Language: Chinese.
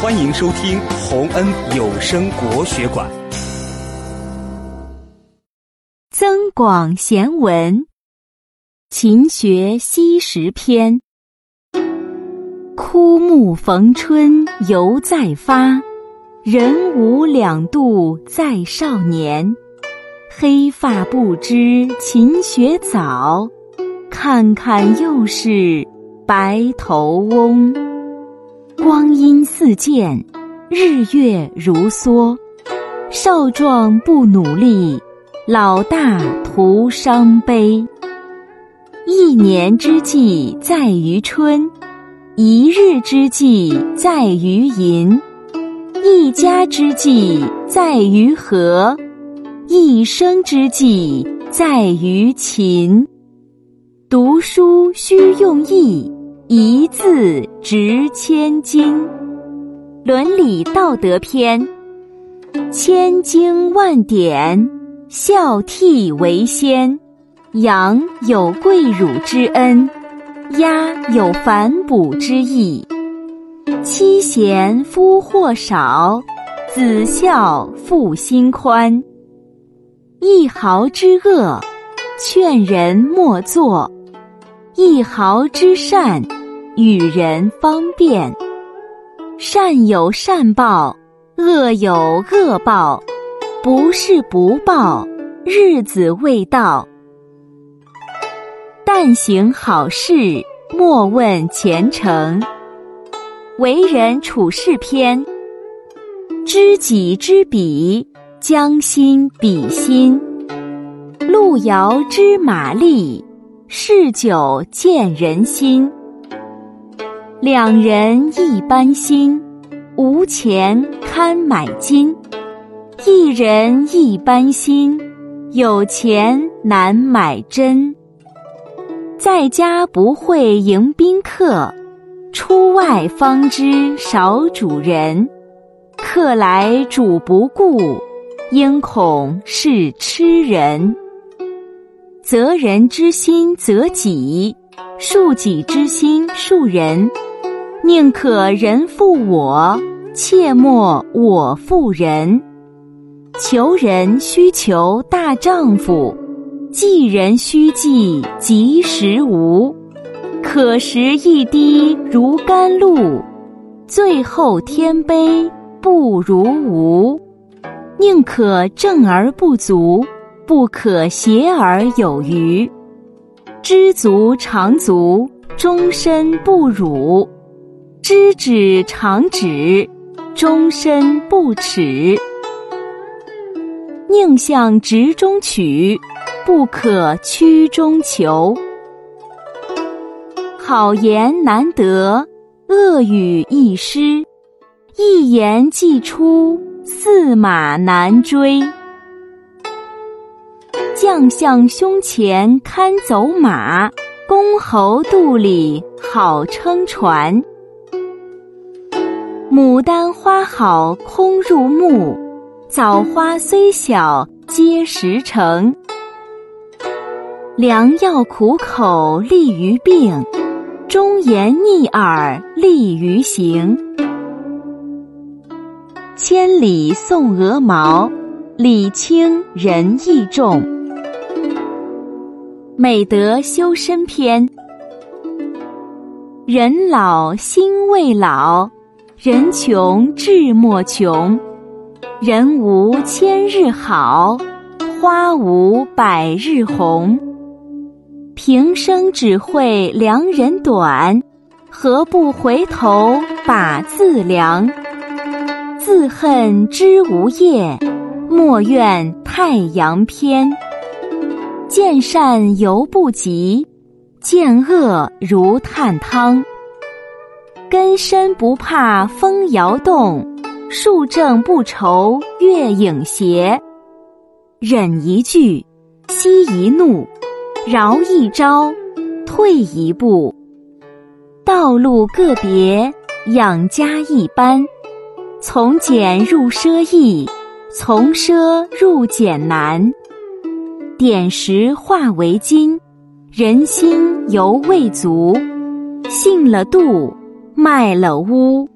欢迎收听洪恩有声国学馆《增广贤文·勤学昔时篇》。枯木逢春犹再发，人无两度在少年。黑发不知勤学早，看看又是白头翁。光阴似箭，日月如梭。少壮不努力，老大徒伤悲。一年之计在于春，一日之计在于寅，一家之计在于和，一生之计在于勤。读书须用意。一字值千金，伦理道德篇。千经万典，孝悌为先。羊有跪乳之恩，鸭有反哺之意。妻贤夫祸少，子孝父心宽。一毫之恶，劝人莫做；一毫之善。与人方便，善有善报，恶有恶报，不是不报，日子未到。但行好事，莫问前程。为人处事篇，知己知彼，将心比心。路遥知马力，事久见人心。两人一般心，无钱堪买金；一人一般心，有钱难买真。在家不会迎宾客，出外方知少主人。客来主不顾，应恐是痴人。责人之心责己，恕己之心恕人。宁可人负我，切莫我负人。求人须求大丈夫，济人须济及时无。可食一滴如甘露，最后天杯不如无。宁可正而不足，不可邪而有余。知足常足，终身不辱。知止常止，终身不耻。宁向直中取，不可曲中求。好言难得，恶语易失。一言既出，驷马难追。将相胸前堪走马，公侯肚里好撑船。牡丹花好空入目，枣花虽小皆实成。良药苦口利于病，忠言逆耳利于行。千里送鹅毛，礼轻人意重。美德修身篇，人老心未老。人穷志莫穷，人无千日好，花无百日红。平生只会量人短，何不回头把自量？自恨知无夜，莫怨太阳偏。见善犹不及，见恶如探汤。根深不怕风摇动，树正不愁月影斜。忍一句，息一怒，饶一招，退一步。道路个别，养家一般。从俭入奢易，从奢入俭难。点石化为金，人心犹未足。信了度。卖了屋。